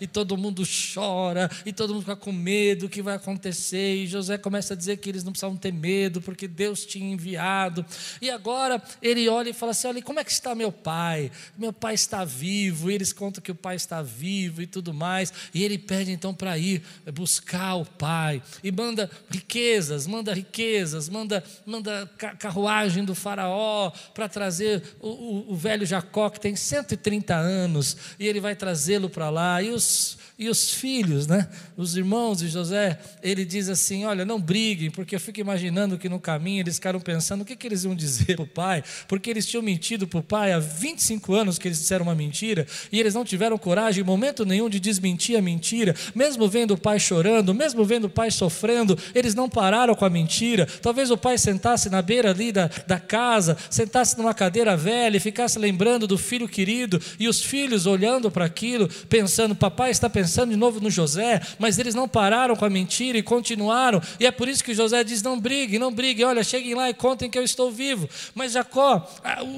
e todo mundo chora, e todo mundo fica com medo, o que vai acontecer? E José começa a dizer que eles não precisavam ter medo, porque Deus tinha enviado. E agora ele olha e fala assim: olha, como é que está meu pai? Meu pai está vivo, e eles contam que o pai está vivo e tudo mais. E ele pede então para ir buscar o pai, e manda riquezas, manda riquezas, manda, manda carruagem do faraó para trazer o, o, o velho Jacó, que tem 130 anos, e ele vai trazê-lo para lá. E os e os filhos, né? Os irmãos de José, ele diz assim: Olha, não briguem, porque eu fico imaginando que no caminho eles ficaram pensando o que, que eles iam dizer para o pai, porque eles tinham mentido para o pai há 25 anos que eles disseram uma mentira, e eles não tiveram coragem em momento nenhum de desmentir a mentira, mesmo vendo o pai chorando, mesmo vendo o pai sofrendo, eles não pararam com a mentira. Talvez o pai sentasse na beira ali da, da casa, sentasse numa cadeira velha e ficasse lembrando do filho querido, e os filhos olhando para aquilo, pensando: Papai está pensando pensando de novo no José, mas eles não pararam com a mentira e continuaram, e é por isso que José diz: não briguem, não briguem, olha, cheguem lá e contem que eu estou vivo. Mas Jacó,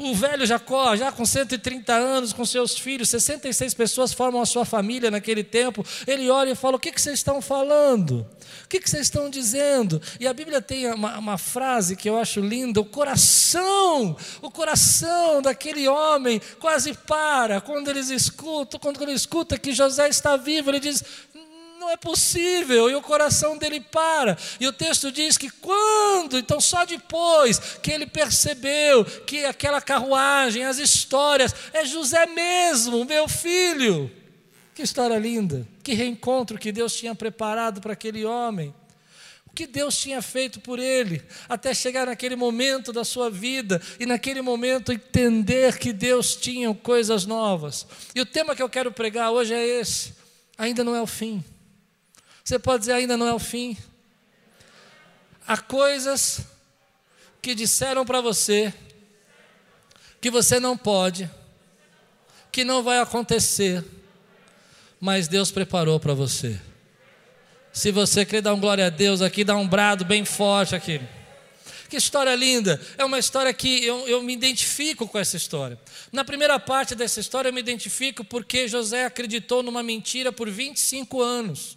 o velho Jacó, já com 130 anos, com seus filhos, 66 pessoas formam a sua família naquele tempo, ele olha e fala: o que, que vocês estão falando? O que, que vocês estão dizendo? E a Bíblia tem uma, uma frase que eu acho linda: o coração, o coração daquele homem quase para quando eles escutam, quando ele escuta que José está vivo ele diz: não é possível, e o coração dele para. E o texto diz que quando, então só depois que ele percebeu que aquela carruagem, as histórias, é José mesmo, meu filho. Que história linda, que reencontro que Deus tinha preparado para aquele homem. Que Deus tinha feito por ele, até chegar naquele momento da sua vida e naquele momento entender que Deus tinha coisas novas. E o tema que eu quero pregar hoje é esse ainda não é o fim. Você pode dizer, ainda não é o fim. Há coisas que disseram para você que você não pode, que não vai acontecer, mas Deus preparou para você. Se você quer dar um glória a Deus aqui, dá um brado bem forte aqui. Que história linda! É uma história que eu, eu me identifico com essa história. Na primeira parte dessa história, eu me identifico porque José acreditou numa mentira por 25 anos.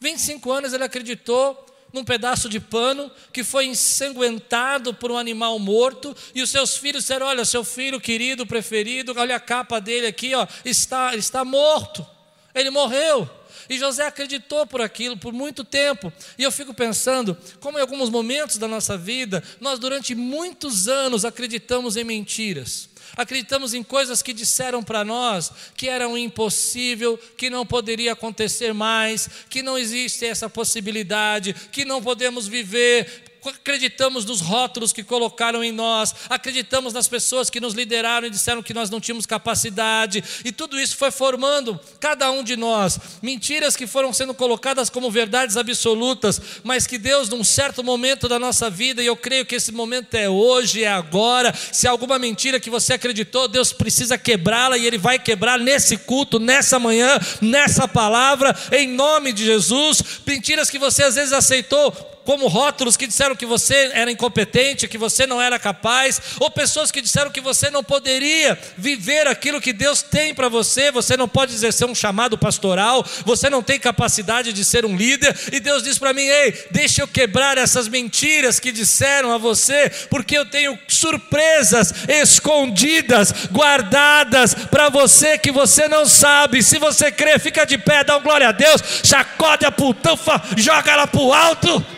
25 anos ele acreditou num pedaço de pano que foi ensanguentado por um animal morto, e os seus filhos disseram: Olha, seu filho querido, preferido, olha a capa dele aqui, ó, está, está morto, ele morreu. E José acreditou por aquilo por muito tempo. E eu fico pensando, como em alguns momentos da nossa vida, nós durante muitos anos acreditamos em mentiras. Acreditamos em coisas que disseram para nós que eram impossível, que não poderia acontecer mais, que não existe essa possibilidade, que não podemos viver acreditamos nos rótulos que colocaram em nós, acreditamos nas pessoas que nos lideraram e disseram que nós não tínhamos capacidade, e tudo isso foi formando cada um de nós, mentiras que foram sendo colocadas como verdades absolutas, mas que Deus, num certo momento da nossa vida, e eu creio que esse momento é hoje, é agora, se alguma mentira que você acreditou, Deus precisa quebrá-la e Ele vai quebrar nesse culto, nessa manhã, nessa palavra, em nome de Jesus, mentiras que você às vezes aceitou como rótulos que disseram que você era incompetente, que você não era capaz, ou pessoas que disseram que você não poderia viver aquilo que Deus tem para você, você não pode exercer um chamado pastoral, você não tem capacidade de ser um líder, e Deus diz para mim: ei, deixa eu quebrar essas mentiras que disseram a você, porque eu tenho surpresas escondidas, guardadas para você que você não sabe. Se você crê, fica de pé, dá um glória a Deus, sacode a putanfa, joga ela para o alto.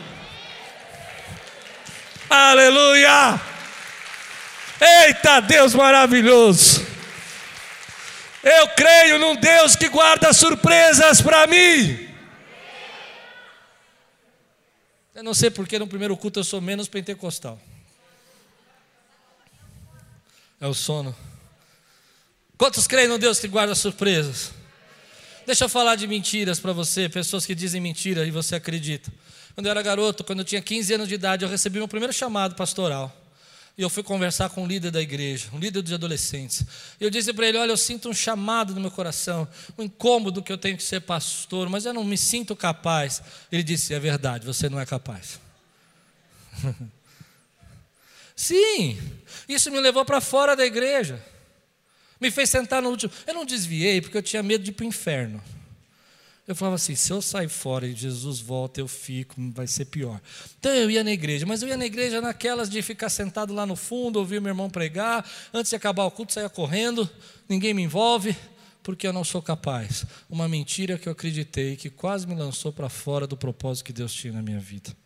Aleluia! Eita Deus maravilhoso! Eu creio num Deus que guarda surpresas para mim. Eu não sei porque no primeiro culto eu sou menos pentecostal. É o sono. Quantos creem no Deus que guarda surpresas? Deixa eu falar de mentiras para você, pessoas que dizem mentira e você acredita. Quando eu era garoto, quando eu tinha 15 anos de idade, eu recebi meu primeiro chamado pastoral. E eu fui conversar com um líder da igreja, um líder dos adolescentes. E eu disse para ele: Olha, eu sinto um chamado no meu coração, um incômodo que eu tenho que ser pastor, mas eu não me sinto capaz. Ele disse: É verdade, você não é capaz. Sim, isso me levou para fora da igreja. Me fez sentar no último. Eu não desviei porque eu tinha medo de ir para o inferno. Eu falava assim: se eu sair fora e Jesus volta, eu fico, vai ser pior. Então eu ia na igreja, mas eu ia na igreja naquelas de ficar sentado lá no fundo, ouvir meu irmão pregar, antes de acabar o culto, saia correndo, ninguém me envolve, porque eu não sou capaz. Uma mentira que eu acreditei, que quase me lançou para fora do propósito que Deus tinha na minha vida.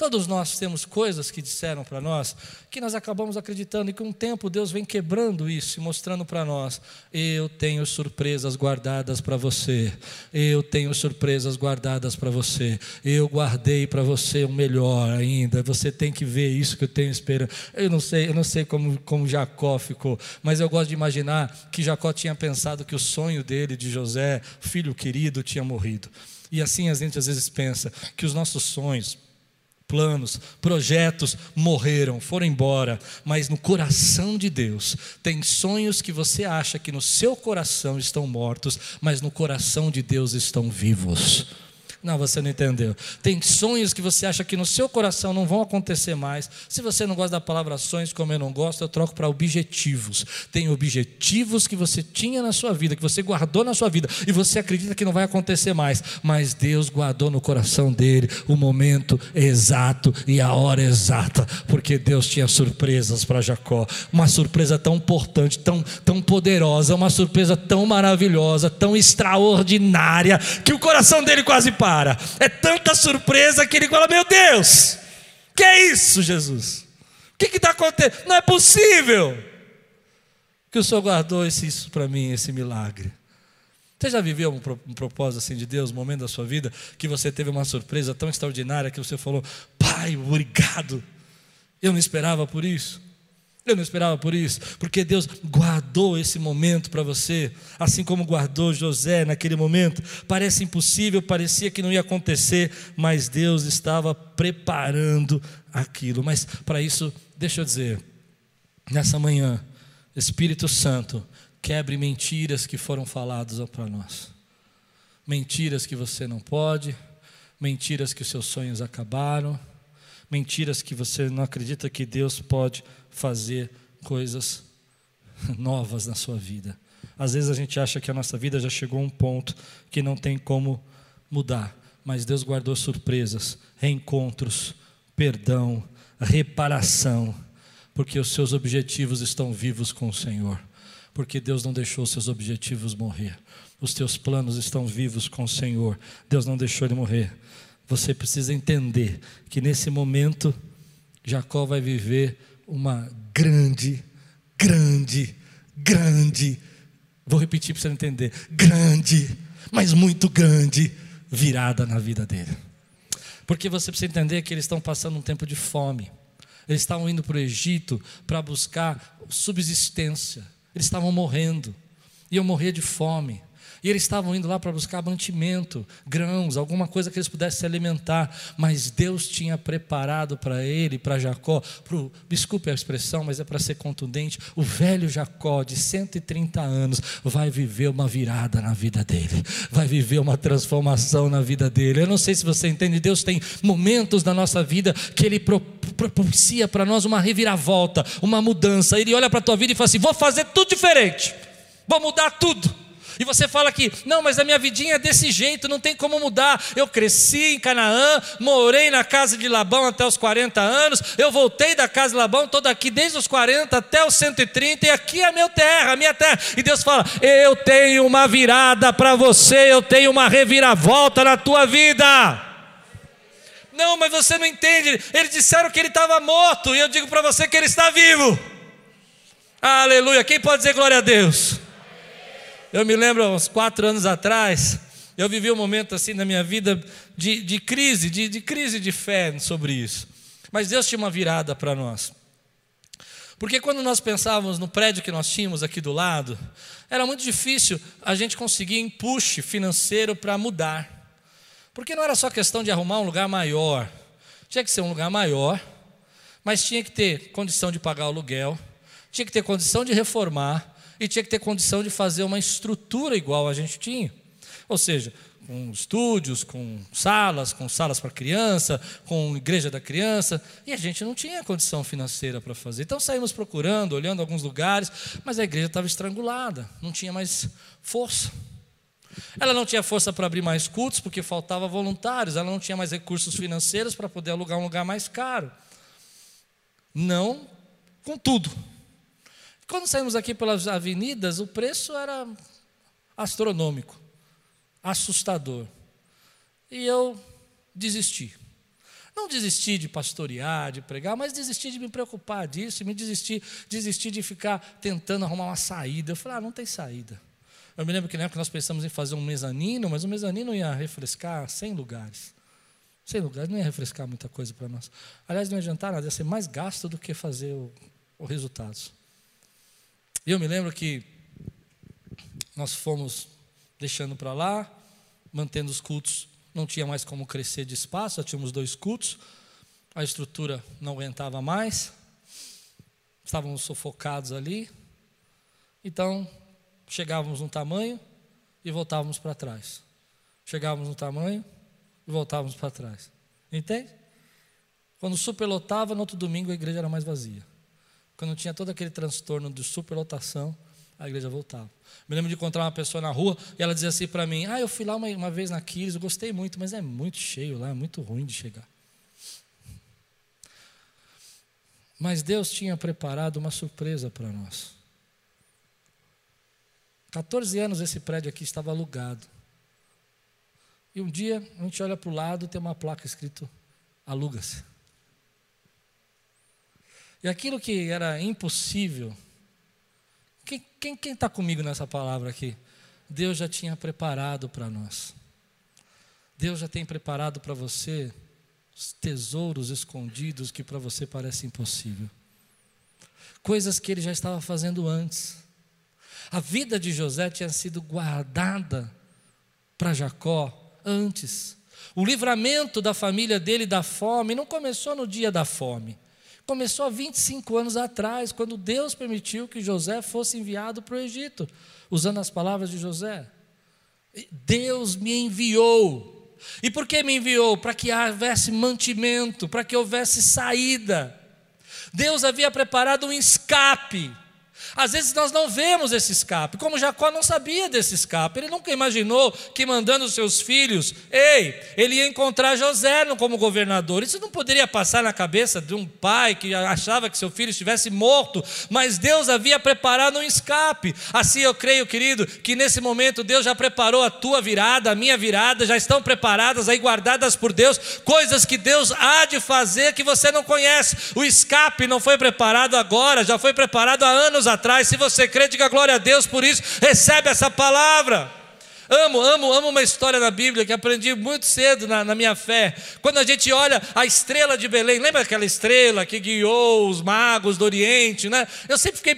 Todos nós temos coisas que disseram para nós que nós acabamos acreditando e com o tempo Deus vem quebrando isso e mostrando para nós: eu tenho surpresas guardadas para você. Eu tenho surpresas guardadas para você. Eu guardei para você o melhor ainda. Você tem que ver isso que eu tenho esperando. Eu não sei, eu não sei como como Jacó ficou, mas eu gosto de imaginar que Jacó tinha pensado que o sonho dele de José, filho querido, tinha morrido. E assim a gente às vezes pensa que os nossos sonhos planos, projetos morreram, foram embora, mas no coração de Deus tem sonhos que você acha que no seu coração estão mortos, mas no coração de Deus estão vivos. Não, você não entendeu. Tem sonhos que você acha que no seu coração não vão acontecer mais. Se você não gosta da palavra sonhos, como eu não gosto, eu troco para objetivos. Tem objetivos que você tinha na sua vida, que você guardou na sua vida, e você acredita que não vai acontecer mais. Mas Deus guardou no coração dele o momento exato e a hora exata, porque Deus tinha surpresas para Jacó. Uma surpresa tão importante, tão, tão poderosa, uma surpresa tão maravilhosa, tão extraordinária, que o coração dele quase para para. É tanta surpresa que ele fala: Meu Deus, que é isso, Jesus? O que está acontecendo? Não é possível que o Senhor guardou esse, isso para mim, esse milagre. Você já viveu um, um, propósito assim de Deus, um momento da sua vida, que você teve uma surpresa tão extraordinária que você falou: Pai, obrigado, eu não esperava por isso. Eu não esperava por isso, porque Deus guardou esse momento para você, assim como guardou José naquele momento. Parece impossível, parecia que não ia acontecer, mas Deus estava preparando aquilo. Mas para isso, deixa eu dizer, nessa manhã, Espírito Santo, quebre mentiras que foram faladas para nós. Mentiras que você não pode, mentiras que os seus sonhos acabaram, mentiras que você não acredita que Deus pode fazer coisas novas na sua vida. Às vezes a gente acha que a nossa vida já chegou a um ponto que não tem como mudar, mas Deus guardou surpresas, reencontros, perdão, reparação, porque os seus objetivos estão vivos com o Senhor, porque Deus não deixou os seus objetivos morrer. Os teus planos estão vivos com o Senhor. Deus não deixou ele morrer. Você precisa entender que nesse momento Jacó vai viver uma grande, grande, grande, vou repetir para você entender, grande, mas muito grande virada na vida dele. Porque você precisa entender que eles estão passando um tempo de fome. Eles estavam indo para o Egito para buscar subsistência. Eles estavam morrendo. Iam morrer de fome. E eles estavam indo lá para buscar mantimento, grãos, alguma coisa que eles pudessem se alimentar. Mas Deus tinha preparado para ele, para Jacó, pro, desculpe a expressão, mas é para ser contundente. O velho Jacó, de 130 anos, vai viver uma virada na vida dele, vai viver uma transformação na vida dele. Eu não sei se você entende, Deus tem momentos na nossa vida que Ele propicia para nós uma reviravolta, uma mudança. Ele olha para a tua vida e fala assim: vou fazer tudo diferente, vou mudar tudo. E você fala que, não, mas a minha vidinha é desse jeito, não tem como mudar. Eu cresci em Canaã, morei na casa de Labão até os 40 anos, eu voltei da casa de Labão, estou daqui desde os 40 até os 130, e aqui é a minha terra, a minha terra. E Deus fala: Eu tenho uma virada para você, eu tenho uma reviravolta na tua vida. Não, mas você não entende. Eles disseram que ele estava morto, e eu digo para você que ele está vivo. Aleluia. Quem pode dizer glória a Deus? Eu me lembro, uns quatro anos atrás, eu vivi um momento assim na minha vida de, de crise, de, de crise de fé sobre isso. Mas Deus tinha uma virada para nós. Porque quando nós pensávamos no prédio que nós tínhamos aqui do lado, era muito difícil a gente conseguir empuxe financeiro para mudar. Porque não era só questão de arrumar um lugar maior. Tinha que ser um lugar maior, mas tinha que ter condição de pagar o aluguel, tinha que ter condição de reformar, e tinha que ter condição de fazer uma estrutura igual a gente tinha. Ou seja, com estúdios, com salas, com salas para criança, com igreja da criança, e a gente não tinha condição financeira para fazer. Então saímos procurando, olhando alguns lugares, mas a igreja estava estrangulada, não tinha mais força. Ela não tinha força para abrir mais cultos porque faltava voluntários, ela não tinha mais recursos financeiros para poder alugar um lugar mais caro. Não com tudo. Quando saímos aqui pelas avenidas, o preço era astronômico assustador. E eu desisti. Não desisti de pastorear, de pregar, mas desisti de me preocupar disso, me desisti, desisti de ficar tentando arrumar uma saída. Eu falei, ah, não tem saída. Eu me lembro que na época nós pensamos em fazer um mezanino, mas o mezanino ia refrescar 100 lugares. 100 lugares não ia refrescar muita coisa para nós. Aliás, não ia adiantar nada, ia ser mais gasto do que fazer o, o resultados. E eu me lembro que nós fomos deixando para lá, mantendo os cultos, não tinha mais como crescer de espaço, já tínhamos dois cultos, a estrutura não aguentava mais, estávamos sufocados ali, então chegávamos no tamanho e voltávamos para trás. Chegávamos no tamanho e voltávamos para trás. Entende? Quando superlotava, no outro domingo a igreja era mais vazia. Quando tinha todo aquele transtorno de superlotação, a igreja voltava. Me lembro de encontrar uma pessoa na rua e ela dizia assim para mim: Ah, eu fui lá uma, uma vez na Quiris, eu gostei muito, mas é muito cheio lá, é muito ruim de chegar. Mas Deus tinha preparado uma surpresa para nós. 14 anos esse prédio aqui estava alugado. E um dia a gente olha para o lado tem uma placa escrito aluga-se. E aquilo que era impossível quem está comigo nessa palavra aqui? Deus já tinha preparado para nós. Deus já tem preparado para você os tesouros escondidos que para você parece impossível. Coisas que ele já estava fazendo antes. A vida de José tinha sido guardada para Jacó antes. O livramento da família dele da fome não começou no dia da fome. Começou há 25 anos atrás, quando Deus permitiu que José fosse enviado para o Egito, usando as palavras de José. Deus me enviou. E por que me enviou? Para que houvesse mantimento, para que houvesse saída. Deus havia preparado um escape às vezes nós não vemos esse escape, como Jacó não sabia desse escape, ele nunca imaginou que mandando seus filhos, ei, ele ia encontrar José como governador. Isso não poderia passar na cabeça de um pai que achava que seu filho estivesse morto, mas Deus havia preparado um escape. Assim eu creio, querido, que nesse momento Deus já preparou a tua virada, a minha virada, já estão preparadas aí, guardadas por Deus, coisas que Deus há de fazer que você não conhece. O escape não foi preparado agora, já foi preparado há anos atrás. Se você crê, diga glória a Deus por isso. Recebe essa palavra. Amo, amo, amo uma história na Bíblia que aprendi muito cedo na, na, minha fé. Quando a gente olha a estrela de Belém, lembra aquela estrela que guiou os magos do Oriente, né? Eu sempre fiquei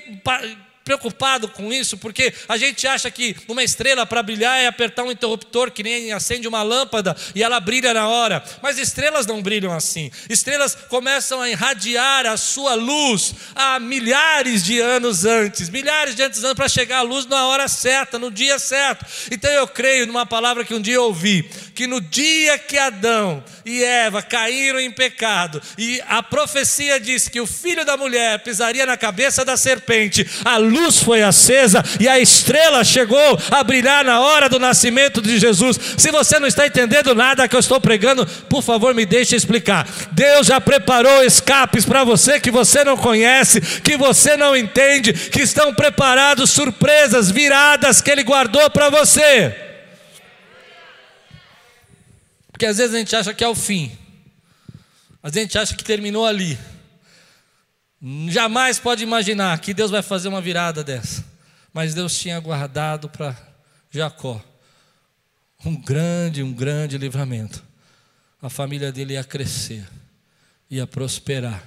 preocupado com isso, porque a gente acha que uma estrela para brilhar é apertar um interruptor que nem acende uma lâmpada e ela brilha na hora. Mas estrelas não brilham assim. Estrelas começam a irradiar a sua luz há milhares de anos antes, milhares de anos para chegar a luz na hora certa, no dia certo. Então eu creio numa palavra que um dia eu ouvi, que no dia que Adão e Eva caíram em pecado e a profecia diz que o filho da mulher pisaria na cabeça da serpente, a luz foi acesa e a estrela chegou a brilhar na hora do nascimento de Jesus. Se você não está entendendo nada que eu estou pregando, por favor, me deixe explicar. Deus já preparou escapes para você que você não conhece, que você não entende, que estão preparados surpresas, viradas que Ele guardou para você. Porque às vezes a gente acha que é o fim, a gente acha que terminou ali. Jamais pode imaginar que Deus vai fazer uma virada dessa. Mas Deus tinha guardado para Jacó um grande, um grande livramento. A família dele ia crescer, ia prosperar.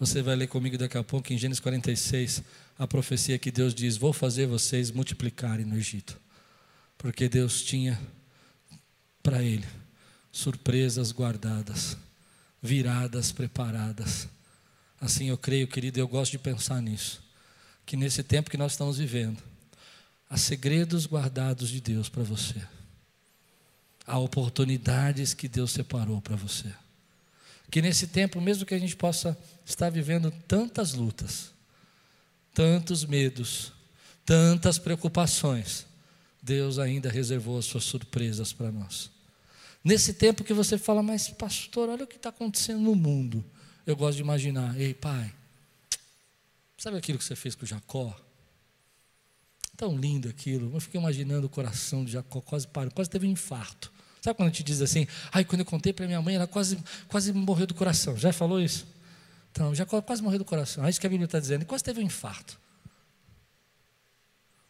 Você vai ler comigo daqui a pouco em Gênesis 46, a profecia que Deus diz: Vou fazer vocês multiplicarem no Egito. Porque Deus tinha para ele surpresas guardadas, viradas preparadas Assim eu creio, querido, eu gosto de pensar nisso. Que nesse tempo que nós estamos vivendo, há segredos guardados de Deus para você. Há oportunidades que Deus separou para você. Que nesse tempo, mesmo que a gente possa estar vivendo tantas lutas, tantos medos, tantas preocupações, Deus ainda reservou as suas surpresas para nós. Nesse tempo que você fala, mas pastor, olha o que está acontecendo no mundo. Eu gosto de imaginar, ei pai, sabe aquilo que você fez com Jacó? Tão lindo aquilo. Eu fiquei imaginando o coração de Jacó, quase parou, quase teve um infarto. Sabe quando a gente diz assim, ai, quando eu contei para minha mãe, ela quase, quase morreu do coração. Já falou isso? Então, Jacó quase morreu do coração. É isso que a Bíblia está dizendo. Ele quase teve um infarto.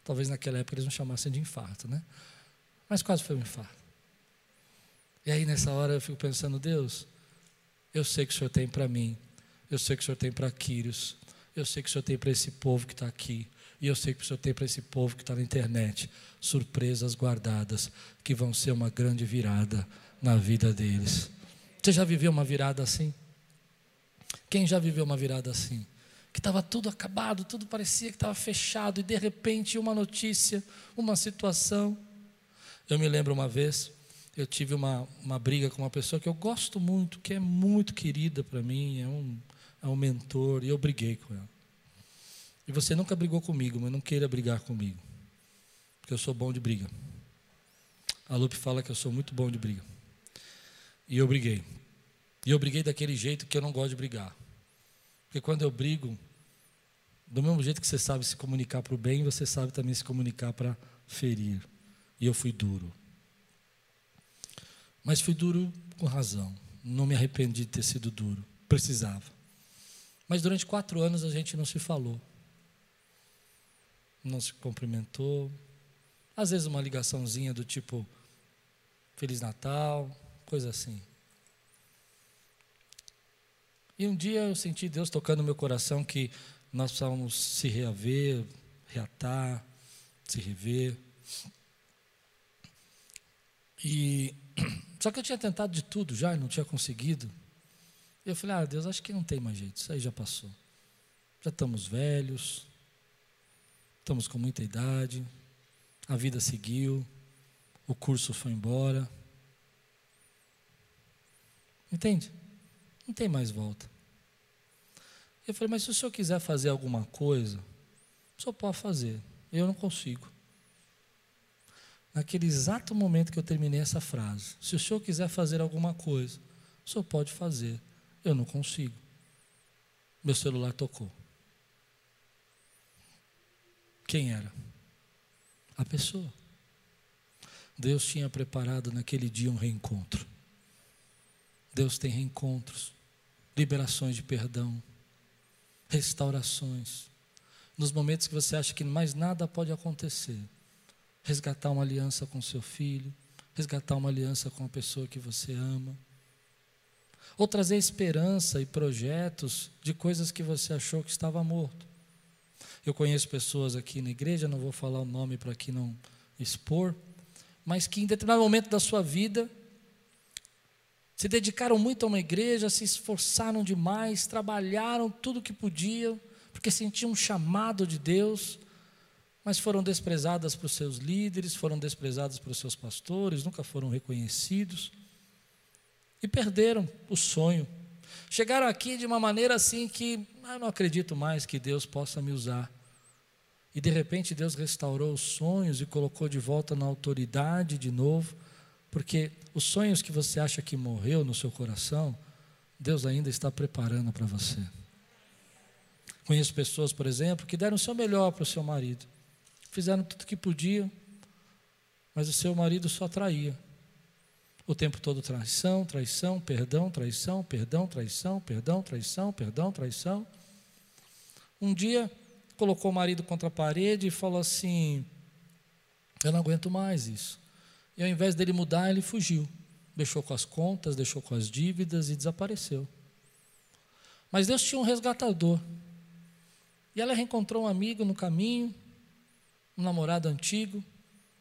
Talvez naquela época eles não chamassem de infarto, né? Mas quase foi um infarto. E aí nessa hora eu fico pensando, Deus, eu sei que o Senhor tem para mim, eu sei que o Senhor tem para Quírios, eu sei que o Senhor tem para esse povo que está aqui, e eu sei que o Senhor tem para esse povo que está na internet surpresas guardadas que vão ser uma grande virada na vida deles. Você já viveu uma virada assim? Quem já viveu uma virada assim? Que estava tudo acabado, tudo parecia que estava fechado, e de repente uma notícia, uma situação. Eu me lembro uma vez, eu tive uma, uma briga com uma pessoa que eu gosto muito, que é muito querida para mim, é um, é um mentor, e eu briguei com ela. E você nunca brigou comigo, mas não queira brigar comigo. Porque eu sou bom de briga. A Lupe fala que eu sou muito bom de briga. E eu briguei. E eu briguei daquele jeito que eu não gosto de brigar. Porque quando eu brigo, do mesmo jeito que você sabe se comunicar para o bem, você sabe também se comunicar para ferir. E eu fui duro. Mas fui duro com razão. Não me arrependi de ter sido duro. Precisava. Mas durante quatro anos a gente não se falou não se cumprimentou. Às vezes uma ligaçãozinha do tipo Feliz Natal, coisa assim. E um dia eu senti Deus tocando no meu coração que nós precisávamos se reaver, reatar, se rever. E só que eu tinha tentado de tudo já e não tinha conseguido. Eu falei: "Ah, Deus, acho que não tem mais jeito. Isso aí já passou. Já estamos velhos, estamos com muita idade, a vida seguiu, o curso foi embora. Entende? Não tem mais volta. Eu falei, mas se o senhor quiser fazer alguma coisa, o senhor pode fazer. Eu não consigo. Naquele exato momento que eu terminei essa frase, se o senhor quiser fazer alguma coisa, o senhor pode fazer. Eu não consigo. Meu celular tocou. Quem era? A pessoa. Deus tinha preparado naquele dia um reencontro. Deus tem reencontros, liberações de perdão, restaurações. Nos momentos que você acha que mais nada pode acontecer, resgatar uma aliança com seu filho, resgatar uma aliança com a pessoa que você ama, ou trazer esperança e projetos de coisas que você achou que estava morto. Eu conheço pessoas aqui na igreja, não vou falar o nome para aqui não expor, mas que em determinado momento da sua vida se dedicaram muito a uma igreja, se esforçaram demais, trabalharam tudo o que podiam, porque sentiam um chamado de Deus, mas foram desprezadas por seus líderes, foram desprezadas por seus pastores, nunca foram reconhecidos e perderam o sonho. Chegaram aqui de uma maneira assim que ah, eu não acredito mais que Deus possa me usar. E de repente Deus restaurou os sonhos e colocou de volta na autoridade de novo, porque os sonhos que você acha que morreu no seu coração, Deus ainda está preparando para você. Conheço pessoas, por exemplo, que deram o seu melhor para o seu marido, fizeram tudo o que podiam, mas o seu marido só traía. O tempo todo traição, traição, perdão, traição, perdão, traição, perdão, traição, perdão, traição. Um dia colocou o marido contra a parede e falou assim: Eu não aguento mais isso. E ao invés dele mudar, ele fugiu. Deixou com as contas, deixou com as dívidas e desapareceu. Mas Deus tinha um resgatador. E ela reencontrou um amigo no caminho, um namorado antigo.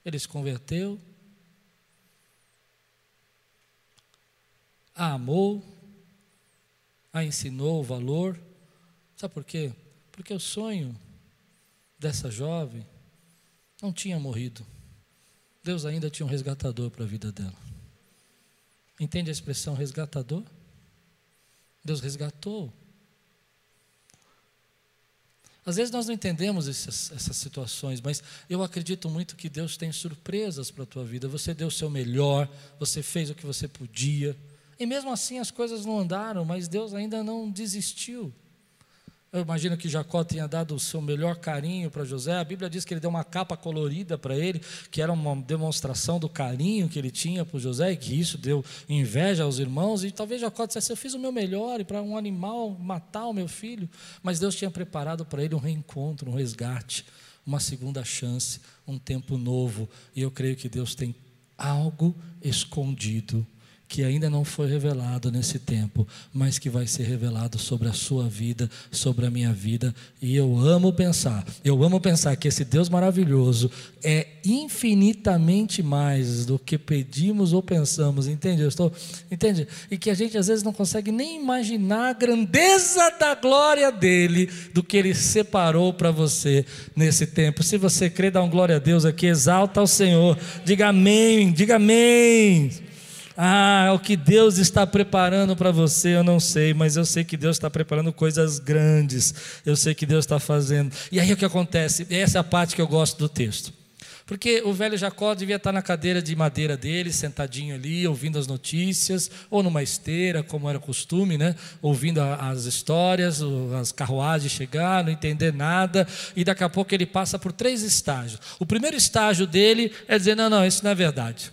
Ele se converteu. A amou. A ensinou o valor. Sabe por quê? Porque o sonho dessa jovem não tinha morrido. Deus ainda tinha um resgatador para a vida dela. Entende a expressão resgatador? Deus resgatou. Às vezes nós não entendemos essas, essas situações, mas eu acredito muito que Deus tem surpresas para a tua vida. Você deu o seu melhor, você fez o que você podia, e mesmo assim as coisas não andaram, mas Deus ainda não desistiu. Eu imagino que Jacó tenha dado o seu melhor carinho para José. A Bíblia diz que ele deu uma capa colorida para ele, que era uma demonstração do carinho que ele tinha por José, e que isso deu inveja aos irmãos. E talvez Jacó dissesse: Eu fiz o meu melhor para um animal matar o meu filho. Mas Deus tinha preparado para ele um reencontro, um resgate, uma segunda chance, um tempo novo. E eu creio que Deus tem algo escondido que ainda não foi revelado nesse tempo, mas que vai ser revelado sobre a sua vida, sobre a minha vida. E eu amo pensar, eu amo pensar que esse Deus maravilhoso é infinitamente mais do que pedimos ou pensamos, entende? Eu estou, entende? E que a gente às vezes não consegue nem imaginar a grandeza da glória dele, do que ele separou para você nesse tempo. Se você crê, dá um glória a Deus aqui, exalta ao Senhor, diga amém, diga amém. Ah, o que Deus está preparando para você, eu não sei, mas eu sei que Deus está preparando coisas grandes. Eu sei que Deus está fazendo. E aí o que acontece? Essa é a parte que eu gosto do texto. Porque o velho Jacó devia estar na cadeira de madeira dele, sentadinho ali, ouvindo as notícias, ou numa esteira, como era costume, né? ouvindo as histórias, as carruagens chegar, não entender nada, e daqui a pouco ele passa por três estágios. O primeiro estágio dele é dizer: não, não, isso não é verdade.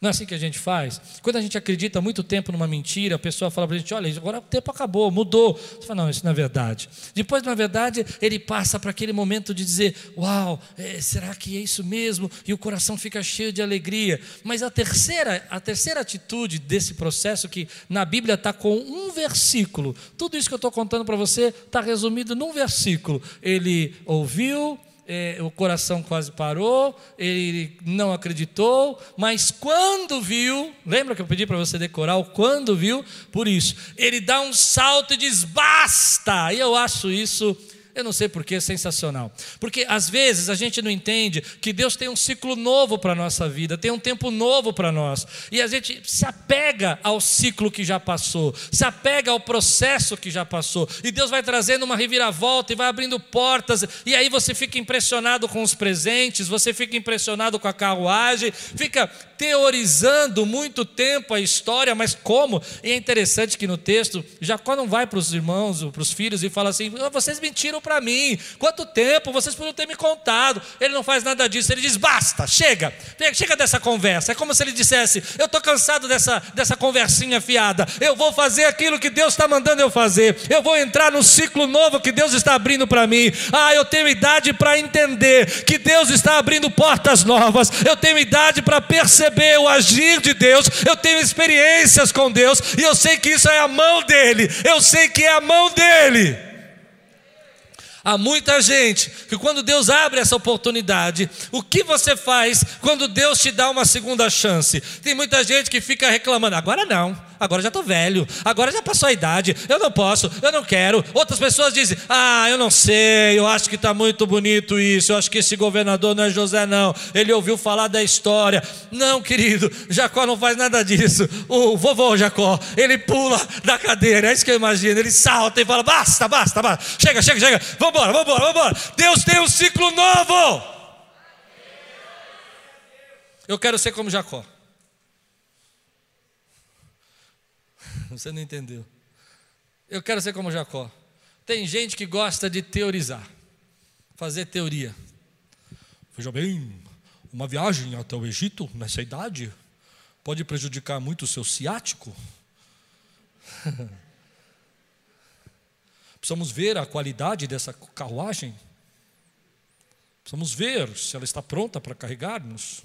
Não é assim que a gente faz? Quando a gente acredita muito tempo numa mentira, a pessoa fala para a gente: olha, agora o tempo acabou, mudou. Você fala: não, isso não é verdade. Depois, na verdade, ele passa para aquele momento de dizer: uau, é, será que é isso mesmo? E o coração fica cheio de alegria. Mas a terceira, a terceira atitude desse processo, que na Bíblia está com um versículo, tudo isso que eu estou contando para você está resumido num versículo. Ele ouviu, é, o coração quase parou, ele não acreditou, mas quando viu, lembra que eu pedi para você decorar o quando viu? Por isso, ele dá um salto e diz: basta! E eu acho isso eu não sei porque é sensacional. Porque às vezes a gente não entende que Deus tem um ciclo novo para a nossa vida, tem um tempo novo para nós. E a gente se apega ao ciclo que já passou, se apega ao processo que já passou. E Deus vai trazendo uma reviravolta e vai abrindo portas. E aí você fica impressionado com os presentes, você fica impressionado com a carruagem, fica teorizando muito tempo a história, mas como? E é interessante que no texto, Jacó não vai para os irmãos, para os filhos e fala assim: ah, vocês mentiram para mim, quanto tempo vocês podiam ter me contado. Ele não faz nada disso, ele diz: basta, chega, chega dessa conversa. É como se ele dissesse: eu estou cansado dessa, dessa conversinha fiada, eu vou fazer aquilo que Deus está mandando eu fazer, eu vou entrar no ciclo novo que Deus está abrindo para mim. Ah, eu tenho idade para entender que Deus está abrindo portas novas, eu tenho idade para perceber perceber o agir de Deus, eu tenho experiências com Deus, e eu sei que isso é a mão dEle, eu sei que é a mão dEle. Há muita gente que, quando Deus abre essa oportunidade, o que você faz quando Deus te dá uma segunda chance? Tem muita gente que fica reclamando, agora não agora já estou velho, agora já passou a idade, eu não posso, eu não quero. Outras pessoas dizem, ah, eu não sei, eu acho que está muito bonito isso, eu acho que esse governador não é José, não. Ele ouviu falar da história. Não, querido, Jacó não faz nada disso. O vovô Jacó, ele pula da cadeira, é isso que eu imagino. Ele salta e fala: basta, basta, basta, chega, chega, chega, vambora, vambora, vambora. Deus tem um ciclo novo. Eu quero ser como Jacó. Você não entendeu. Eu quero ser como Jacó. Tem gente que gosta de teorizar, fazer teoria. Veja bem, uma viagem até o Egito nessa idade pode prejudicar muito o seu ciático. Precisamos ver a qualidade dessa carruagem. Precisamos ver se ela está pronta para carregar-nos.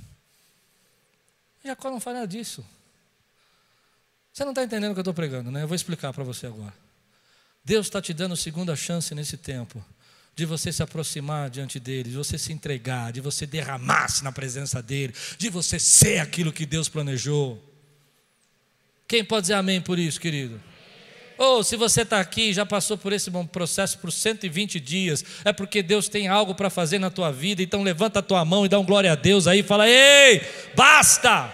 Jacó não faz nada disso. Você não está entendendo o que eu estou pregando, né? Eu vou explicar para você agora. Deus está te dando segunda chance nesse tempo de você se aproximar diante dele, de você se entregar, de você derramar-se na presença dele, de você ser aquilo que Deus planejou. Quem pode dizer amém por isso, querido? Ou oh, se você está aqui já passou por esse processo por 120 dias, é porque Deus tem algo para fazer na tua vida, então levanta a tua mão e dá um glória a Deus aí fala: Ei, basta!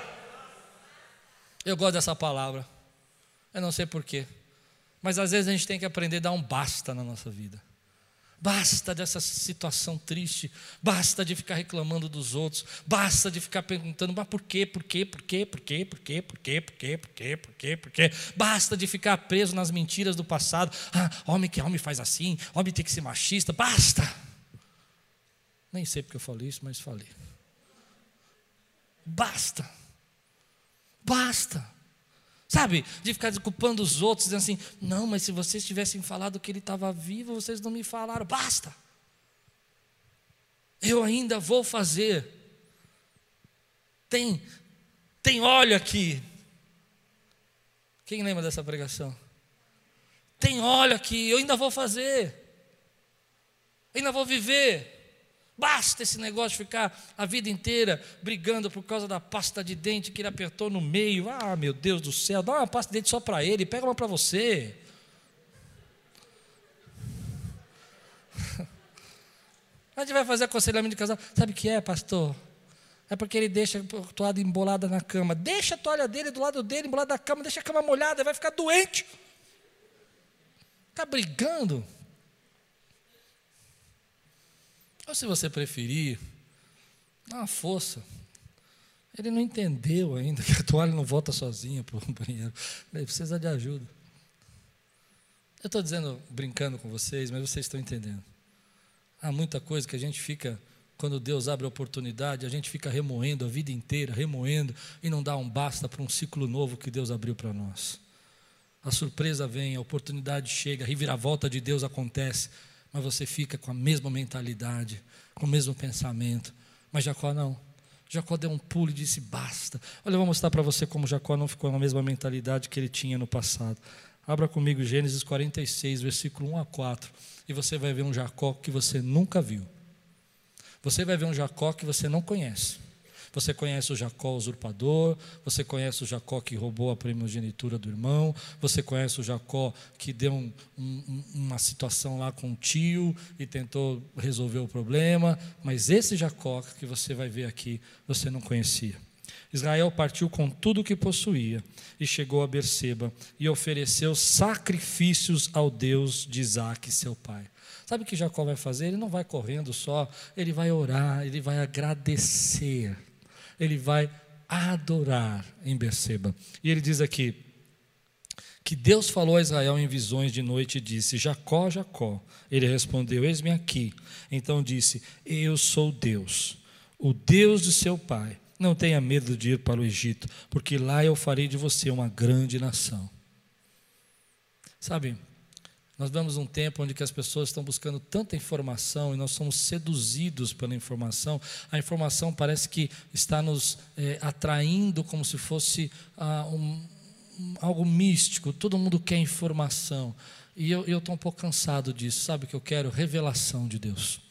Eu gosto dessa palavra. Eu não sei porquê. Mas às vezes a gente tem que aprender a dar um basta na nossa vida. Basta dessa situação triste, basta de ficar reclamando dos outros, basta de ficar perguntando, mas por quê, por quê, por quê, por quê, por quê, por quê, por quê, por quê, por quê, por quê? Basta de ficar preso nas mentiras do passado. Ah, homem que homem faz assim, homem tem que ser machista, basta. Nem sei porque eu falei isso, mas falei. Basta. Basta. Sabe, de ficar desculpando os outros, dizendo assim: não, mas se vocês tivessem falado que ele estava vivo, vocês não me falaram. Basta. Eu ainda vou fazer. Tem, tem óleo aqui. Quem lembra dessa pregação? Tem óleo aqui, eu ainda vou fazer. ainda vou viver. Basta esse negócio ficar a vida inteira brigando por causa da pasta de dente que ele apertou no meio. Ah, meu Deus do céu, dá uma pasta de dente só para ele, pega uma para você. A gente vai fazer aconselhamento de casal. Sabe o que é, pastor? É porque ele deixa a toalha embolada na cama. Deixa a toalha dele do lado dele, embolada na cama, deixa a cama molhada, vai ficar doente. Está brigando. Ou se você preferir, dá uma força. Ele não entendeu ainda que a toalha não volta sozinha para o banheiro. Ele precisa de ajuda. Eu estou dizendo, brincando com vocês, mas vocês estão entendendo. Há muita coisa que a gente fica, quando Deus abre a oportunidade, a gente fica remoendo a vida inteira, remoendo, e não dá um basta para um ciclo novo que Deus abriu para nós. A surpresa vem, a oportunidade chega, a reviravolta de Deus acontece mas você fica com a mesma mentalidade, com o mesmo pensamento. Mas Jacó não. Jacó deu um pulo e disse: basta. Olha, eu vou mostrar para você como Jacó não ficou na mesma mentalidade que ele tinha no passado. Abra comigo Gênesis 46, versículo 1 a 4, e você vai ver um Jacó que você nunca viu. Você vai ver um Jacó que você não conhece. Você conhece o Jacó usurpador, você conhece o Jacó que roubou a primogenitura do irmão, você conhece o Jacó que deu um, um, uma situação lá com o tio e tentou resolver o problema, mas esse Jacó que você vai ver aqui, você não conhecia. Israel partiu com tudo o que possuía e chegou a Berseba e ofereceu sacrifícios ao Deus de Isaac, seu pai. Sabe o que Jacó vai fazer? Ele não vai correndo só, ele vai orar, ele vai agradecer ele vai adorar em Beceba. E ele diz aqui que Deus falou a Israel em visões de noite e disse: Jacó, Jacó. Ele respondeu: Eis-me aqui. Então disse: Eu sou Deus, o Deus de seu pai. Não tenha medo de ir para o Egito, porque lá eu farei de você uma grande nação. Sabe, nós vemos um tempo onde que as pessoas estão buscando tanta informação e nós somos seduzidos pela informação. A informação parece que está nos é, atraindo como se fosse ah, um, algo místico. Todo mundo quer informação. E eu estou um pouco cansado disso. Sabe o que eu quero? Revelação de Deus.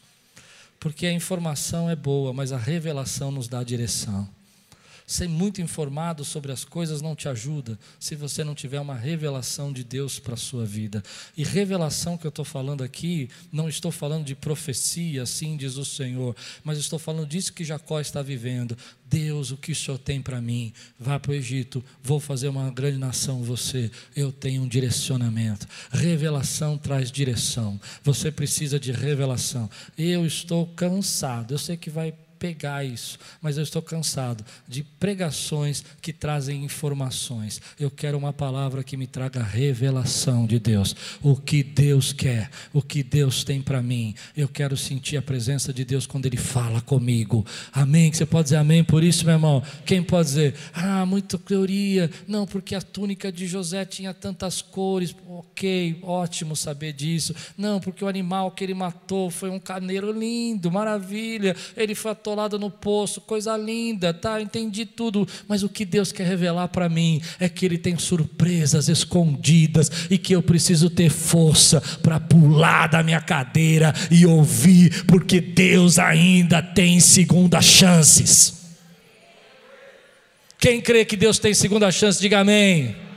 Porque a informação é boa, mas a revelação nos dá a direção. Ser muito informado sobre as coisas não te ajuda se você não tiver uma revelação de Deus para a sua vida. E revelação que eu estou falando aqui, não estou falando de profecia, assim diz o Senhor, mas estou falando disso que Jacó está vivendo. Deus, o que o Senhor tem para mim? Vá para o Egito, vou fazer uma grande nação você. Eu tenho um direcionamento. Revelação traz direção. Você precisa de revelação. Eu estou cansado. Eu sei que vai pegar isso, mas eu estou cansado de pregações que trazem informações. Eu quero uma palavra que me traga revelação de Deus. O que Deus quer, o que Deus tem para mim. Eu quero sentir a presença de Deus quando Ele fala comigo. Amém? Você pode dizer amém por isso, meu irmão? Quem pode dizer, ah, muita teoria. Não, porque a túnica de José tinha tantas cores. Ok, ótimo saber disso. Não, porque o animal que ele matou foi um carneiro lindo, maravilha. Ele foi no poço, coisa linda, tá? Entendi tudo, mas o que Deus quer revelar para mim é que Ele tem surpresas escondidas e que eu preciso ter força para pular da minha cadeira e ouvir, porque Deus ainda tem segunda chances. Quem crê que Deus tem segunda chance, diga amém.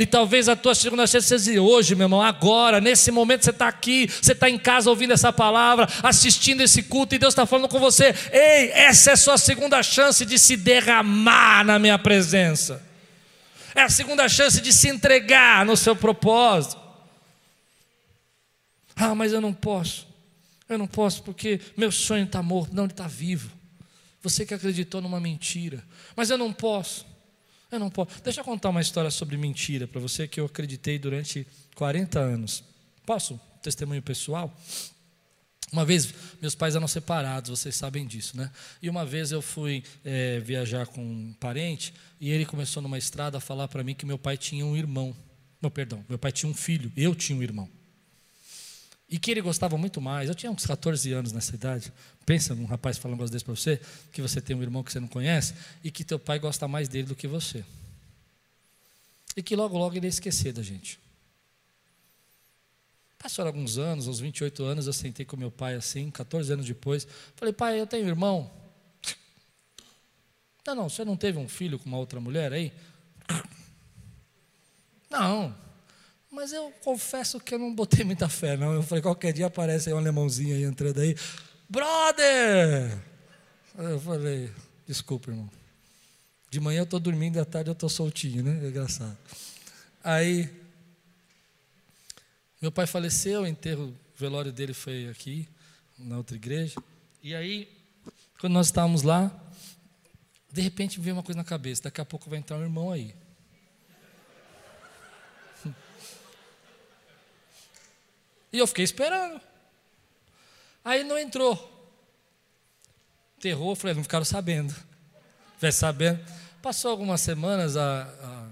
E talvez a tua segunda chance seja hoje, meu irmão, agora, nesse momento você está aqui, você está em casa ouvindo essa palavra, assistindo esse culto, e Deus está falando com você: ei, essa é a sua segunda chance de se derramar na minha presença. é a segunda chance de se entregar no seu propósito. Ah, mas eu não posso. Eu não posso porque meu sonho está morto. Não, ele está vivo. Você que acreditou numa mentira. Mas eu não posso. Eu não posso. Deixa eu contar uma história sobre mentira para você que eu acreditei durante 40 anos. Posso? Testemunho pessoal? Uma vez, meus pais eram separados, vocês sabem disso, né? E uma vez eu fui é, viajar com um parente e ele começou numa estrada a falar para mim que meu pai tinha um irmão. Não, perdão, meu pai tinha um filho, eu tinha um irmão. E que ele gostava muito mais. Eu tinha uns 14 anos nessa idade. Pensa um rapaz falando um negócio desse para você, que você tem um irmão que você não conhece e que teu pai gosta mais dele do que você. E que logo, logo ele ia esquecer da gente. Passaram alguns anos, aos 28 anos, eu sentei com meu pai assim, 14 anos depois. Falei, pai, eu tenho irmão. Não, não, você não teve um filho com uma outra mulher aí? Não, mas eu confesso que eu não botei muita fé, não. Eu falei, qualquer dia aparece aí um alemãozinho aí entrando aí. Brother! Eu falei, desculpa, irmão. De manhã eu estou dormindo, à tarde eu estou soltinho, né? É engraçado. Aí, meu pai faleceu, o enterro, o velório dele foi aqui, na outra igreja. E aí, quando nós estávamos lá, de repente me veio uma coisa na cabeça: daqui a pouco vai entrar um irmão aí. E eu fiquei esperando. Aí não entrou. Terror, falei, não ficaram sabendo. Tivesse sabendo. Passou algumas semanas, a, a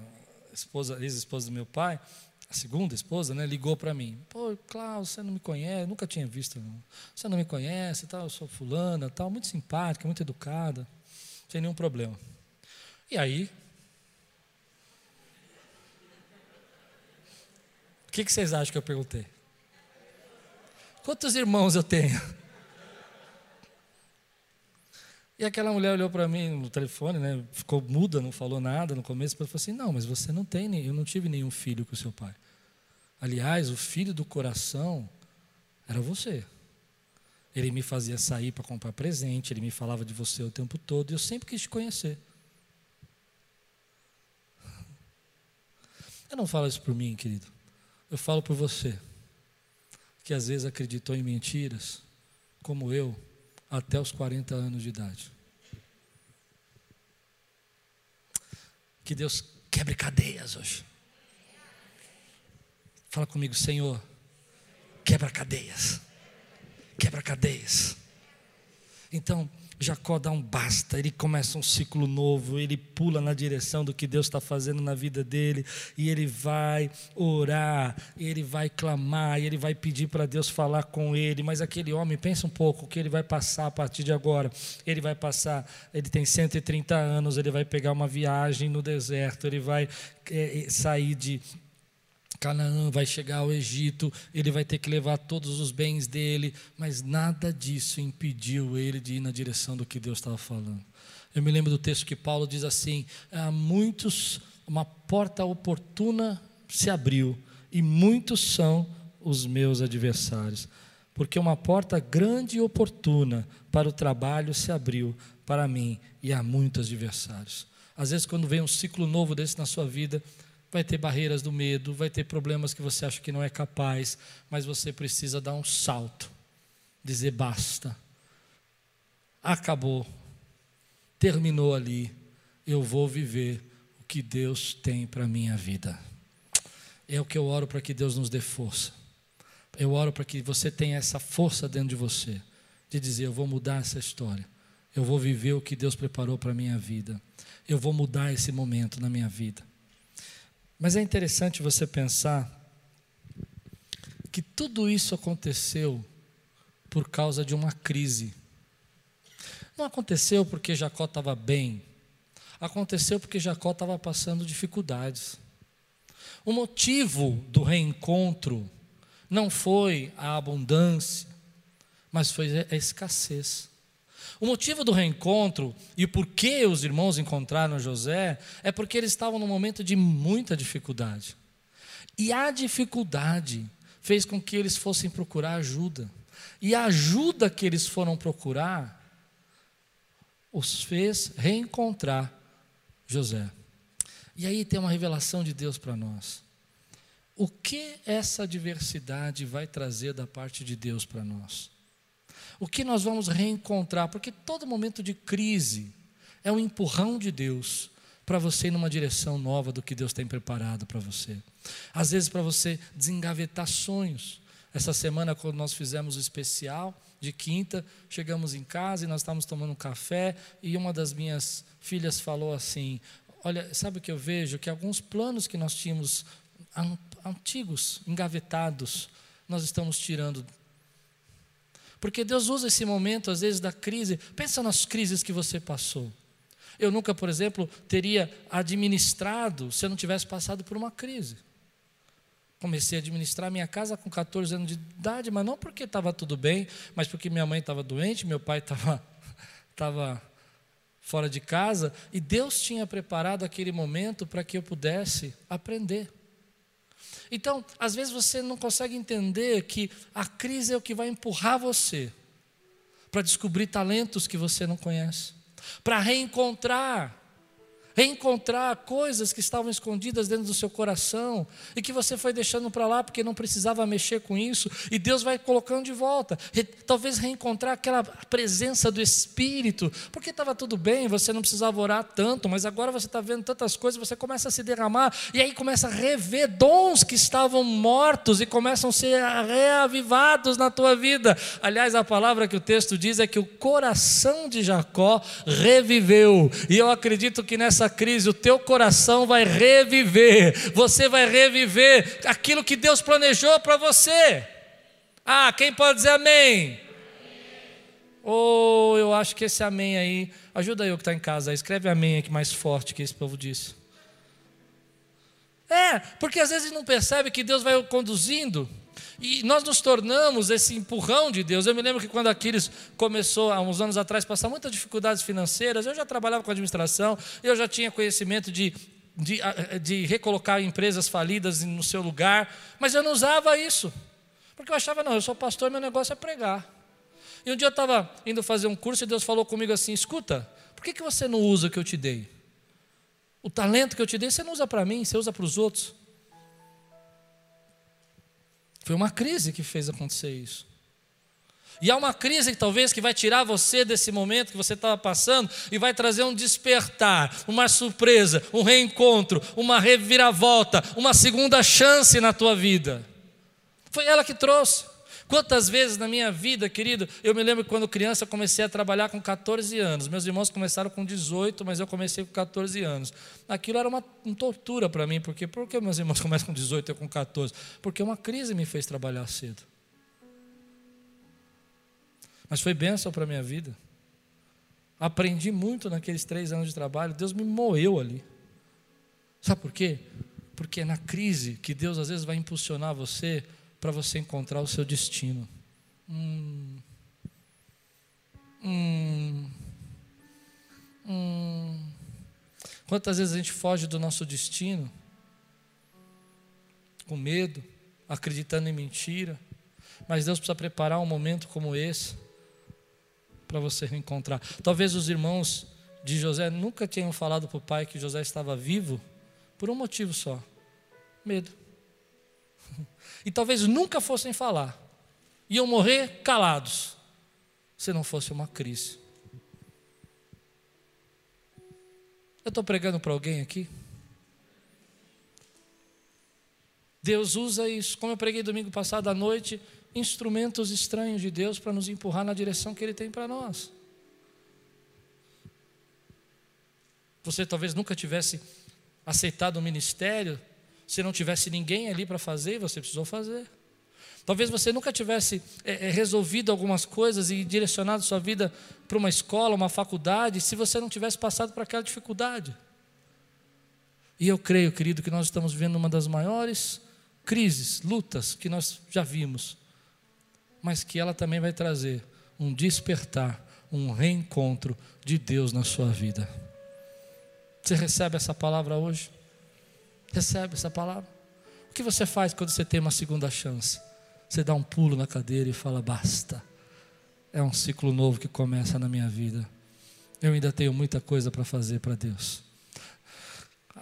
esposa, ex-esposa do meu pai, a segunda esposa, né, ligou para mim. Pô, Klaus, você não me conhece, nunca tinha visto. Não. Você não me conhece, tal, eu sou fulana, tal, muito simpática, muito educada, sem nenhum problema. E aí, o que, que vocês acham que eu perguntei? Quantos irmãos eu tenho? E aquela mulher olhou para mim no telefone, né? ficou muda, não falou nada no começo, mas falou assim: Não, mas você não tem, eu não tive nenhum filho com seu pai. Aliás, o filho do coração era você. Ele me fazia sair para comprar presente, ele me falava de você o tempo todo, e eu sempre quis te conhecer. Eu não falo isso por mim, querido. Eu falo por você, que às vezes acreditou em mentiras, como eu, até os 40 anos de idade. Que Deus quebre cadeias hoje. Fala comigo, Senhor, quebra cadeias. Quebra cadeias. Então, Jacó dá um basta, ele começa um ciclo novo, ele pula na direção do que Deus está fazendo na vida dele, e ele vai orar, ele vai clamar, ele vai pedir para Deus falar com ele. Mas aquele homem, pensa um pouco, o que ele vai passar a partir de agora? Ele vai passar, ele tem 130 anos, ele vai pegar uma viagem no deserto, ele vai é, sair de Canaã vai chegar ao Egito, ele vai ter que levar todos os bens dele, mas nada disso impediu ele de ir na direção do que Deus estava falando. Eu me lembro do texto que Paulo diz assim: há muitos, uma porta oportuna se abriu, e muitos são os meus adversários. Porque uma porta grande e oportuna para o trabalho se abriu para mim, e há muitos adversários. Às vezes, quando vem um ciclo novo desse na sua vida, Vai ter barreiras do medo, vai ter problemas que você acha que não é capaz, mas você precisa dar um salto, dizer basta. Acabou, terminou ali, eu vou viver o que Deus tem para a minha vida. É o que eu oro para que Deus nos dê força. Eu oro para que você tenha essa força dentro de você, de dizer: eu vou mudar essa história, eu vou viver o que Deus preparou para a minha vida, eu vou mudar esse momento na minha vida. Mas é interessante você pensar que tudo isso aconteceu por causa de uma crise. Não aconteceu porque Jacó estava bem, aconteceu porque Jacó estava passando dificuldades. O motivo do reencontro não foi a abundância, mas foi a escassez. O motivo do reencontro e o porquê os irmãos encontraram José é porque eles estavam num momento de muita dificuldade. E a dificuldade fez com que eles fossem procurar ajuda. E a ajuda que eles foram procurar os fez reencontrar José. E aí tem uma revelação de Deus para nós. O que essa diversidade vai trazer da parte de Deus para nós? O que nós vamos reencontrar? Porque todo momento de crise é um empurrão de Deus para você ir numa direção nova do que Deus tem preparado para você. Às vezes para você desengavetar sonhos. Essa semana, quando nós fizemos o especial de quinta, chegamos em casa e nós estávamos tomando um café e uma das minhas filhas falou assim: Olha, sabe o que eu vejo? Que alguns planos que nós tínhamos antigos, engavetados, nós estamos tirando. Porque Deus usa esse momento, às vezes, da crise. Pensa nas crises que você passou. Eu nunca, por exemplo, teria administrado se eu não tivesse passado por uma crise. Comecei a administrar minha casa com 14 anos de idade, mas não porque estava tudo bem, mas porque minha mãe estava doente, meu pai estava tava fora de casa, e Deus tinha preparado aquele momento para que eu pudesse aprender. Então, às vezes você não consegue entender que a crise é o que vai empurrar você para descobrir talentos que você não conhece, para reencontrar reencontrar coisas que estavam escondidas dentro do seu coração e que você foi deixando para lá porque não precisava mexer com isso, e Deus vai colocando de volta. Talvez reencontrar aquela presença do Espírito, porque estava tudo bem, você não precisava orar tanto, mas agora você está vendo tantas coisas, você começa a se derramar, e aí começa a rever dons que estavam mortos e começam a ser reavivados na tua vida. Aliás, a palavra que o texto diz é que o coração de Jacó reviveu, e eu acredito que nessa crise, o teu coração vai reviver, você vai reviver aquilo que Deus planejou para você. Ah, quem pode dizer amém? Ou oh, eu acho que esse amém aí, ajuda eu que está em casa, escreve amém aqui mais forte que esse povo disse. É, porque às vezes não percebe que Deus vai conduzindo e nós nos tornamos esse empurrão de Deus. Eu me lembro que quando Aquiles começou, há uns anos atrás, passar muitas dificuldades financeiras, eu já trabalhava com administração, eu já tinha conhecimento de, de, de recolocar empresas falidas no seu lugar, mas eu não usava isso, porque eu achava, não, eu sou pastor, meu negócio é pregar. E um dia eu estava indo fazer um curso e Deus falou comigo assim: escuta, por que, que você não usa o que eu te dei? O talento que eu te dei, você não usa para mim, você usa para os outros. Foi uma crise que fez acontecer isso. E há uma crise que talvez que vai tirar você desse momento que você estava passando e vai trazer um despertar, uma surpresa, um reencontro, uma reviravolta, uma segunda chance na tua vida. Foi ela que trouxe. Quantas vezes na minha vida, querido, eu me lembro que quando criança eu comecei a trabalhar com 14 anos. Meus irmãos começaram com 18, mas eu comecei com 14 anos. Aquilo era uma, uma tortura para mim, porque por que meus irmãos começam com 18 e eu com 14? Porque uma crise me fez trabalhar cedo. Mas foi bênção para a minha vida. Aprendi muito naqueles três anos de trabalho. Deus me moeu ali. Sabe por quê? Porque é na crise que Deus às vezes vai impulsionar você para você encontrar o seu destino. Hum. Hum. Hum. Quantas vezes a gente foge do nosso destino com medo, acreditando em mentira, mas Deus precisa preparar um momento como esse para você reencontrar. Talvez os irmãos de José nunca tenham falado para o pai que José estava vivo por um motivo só: medo e talvez nunca fossem falar, iam morrer calados, se não fosse uma crise. Eu estou pregando para alguém aqui? Deus usa isso, como eu preguei domingo passado à noite, instrumentos estranhos de Deus para nos empurrar na direção que Ele tem para nós. Você talvez nunca tivesse aceitado o ministério, se não tivesse ninguém ali para fazer, você precisou fazer. Talvez você nunca tivesse é, resolvido algumas coisas e direcionado sua vida para uma escola, uma faculdade, se você não tivesse passado por aquela dificuldade. E eu creio, querido, que nós estamos vivendo uma das maiores crises, lutas que nós já vimos, mas que ela também vai trazer um despertar, um reencontro de Deus na sua vida. Você recebe essa palavra hoje? Recebe essa palavra? O que você faz quando você tem uma segunda chance? Você dá um pulo na cadeira e fala: basta. É um ciclo novo que começa na minha vida. Eu ainda tenho muita coisa para fazer para Deus.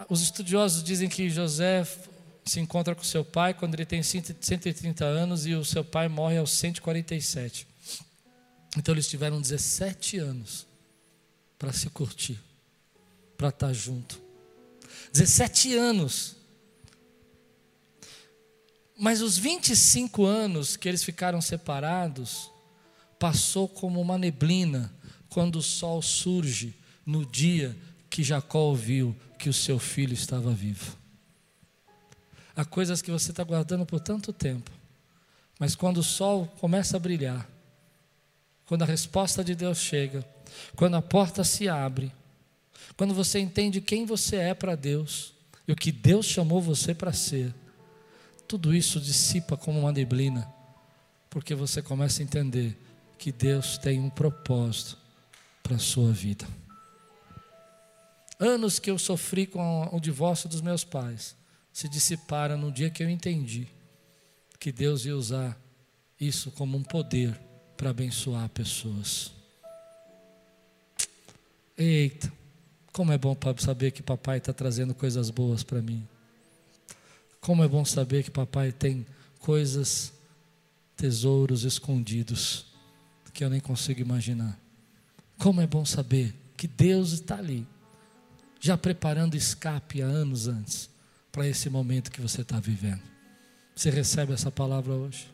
Os estudiosos dizem que José se encontra com seu pai quando ele tem 130 anos e o seu pai morre aos 147. Então eles tiveram 17 anos para se curtir, para estar junto. 17 anos. Mas os 25 anos que eles ficaram separados, passou como uma neblina quando o sol surge no dia que Jacó ouviu que o seu filho estava vivo. Há coisas que você está guardando por tanto tempo, mas quando o sol começa a brilhar, quando a resposta de Deus chega, quando a porta se abre, quando você entende quem você é para Deus e o que Deus chamou você para ser, tudo isso dissipa como uma neblina, porque você começa a entender que Deus tem um propósito para a sua vida. Anos que eu sofri com o divórcio dos meus pais se dissiparam no dia que eu entendi que Deus ia usar isso como um poder para abençoar pessoas. Eita, como é bom saber que papai está trazendo coisas boas para mim. Como é bom saber que papai tem coisas, tesouros escondidos que eu nem consigo imaginar. Como é bom saber que Deus está ali, já preparando escape há anos antes para esse momento que você está vivendo. Você recebe essa palavra hoje?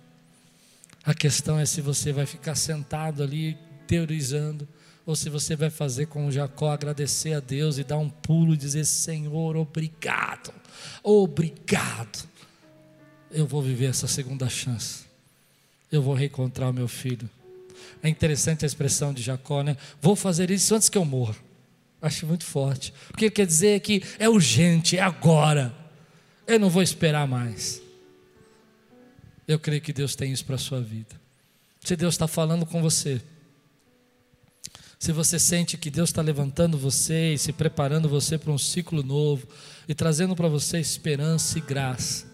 A questão é se você vai ficar sentado ali teorizando ou se você vai fazer como Jacó, agradecer a Deus e dar um pulo e dizer: Senhor, obrigado, obrigado. Eu vou viver essa segunda chance. Eu vou reencontrar o meu filho. É interessante a expressão de Jacó, né? Vou fazer isso antes que eu morra. Acho muito forte. O que quer dizer é que é urgente, é agora. Eu não vou esperar mais. Eu creio que Deus tem isso para a sua vida. Se Deus está falando com você, se você sente que Deus está levantando você e se preparando você para um ciclo novo e trazendo para você esperança e graça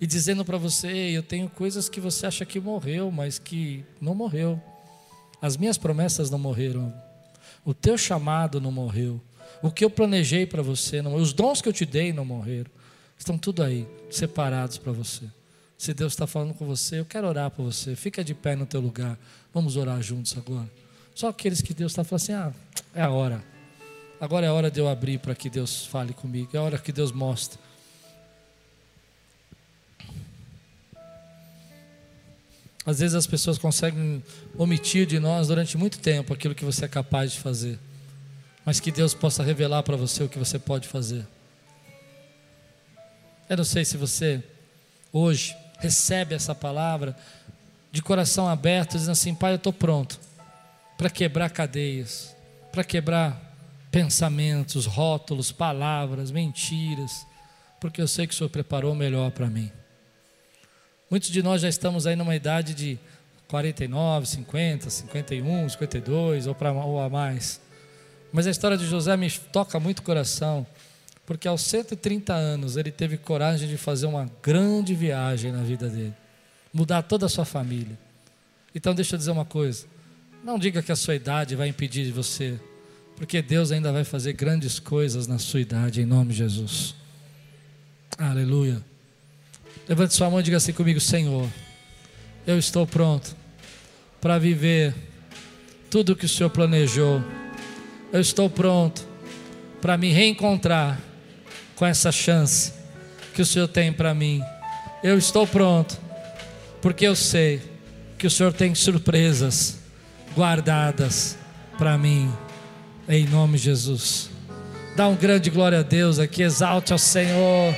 e dizendo para você, eu tenho coisas que você acha que morreu, mas que não morreu. As minhas promessas não morreram. O teu chamado não morreu. O que eu planejei para você não, os dons que eu te dei não morreram. Estão tudo aí, separados para você. Se Deus está falando com você, eu quero orar por você. Fica de pé no teu lugar. Vamos orar juntos agora. Só aqueles que Deus está falando assim: ah, é a hora. Agora é a hora de eu abrir para que Deus fale comigo. É a hora que Deus mostre. Às vezes as pessoas conseguem omitir de nós durante muito tempo aquilo que você é capaz de fazer. Mas que Deus possa revelar para você o que você pode fazer. Eu não sei se você hoje recebe essa palavra de coração aberto, dizendo assim: Pai, eu estou pronto para quebrar cadeias, para quebrar pensamentos, rótulos, palavras, mentiras, porque eu sei que o Senhor preparou melhor para mim. Muitos de nós já estamos aí numa idade de 49, 50, 51, 52 ou, para ou a mais. Mas a história de José me toca muito o coração, porque aos 130 anos ele teve coragem de fazer uma grande viagem na vida dele, mudar toda a sua família. Então, deixa eu dizer uma coisa: não diga que a sua idade vai impedir de você, porque Deus ainda vai fazer grandes coisas na sua idade, em nome de Jesus. Aleluia. Levante sua mão e diga assim comigo: Senhor, eu estou pronto para viver tudo o que o Senhor planejou. Eu estou pronto para me reencontrar com essa chance que o Senhor tem para mim. Eu estou pronto, porque eu sei que o Senhor tem surpresas guardadas para mim, em nome de Jesus. Dá um grande glória a Deus aqui, exalte ao Senhor.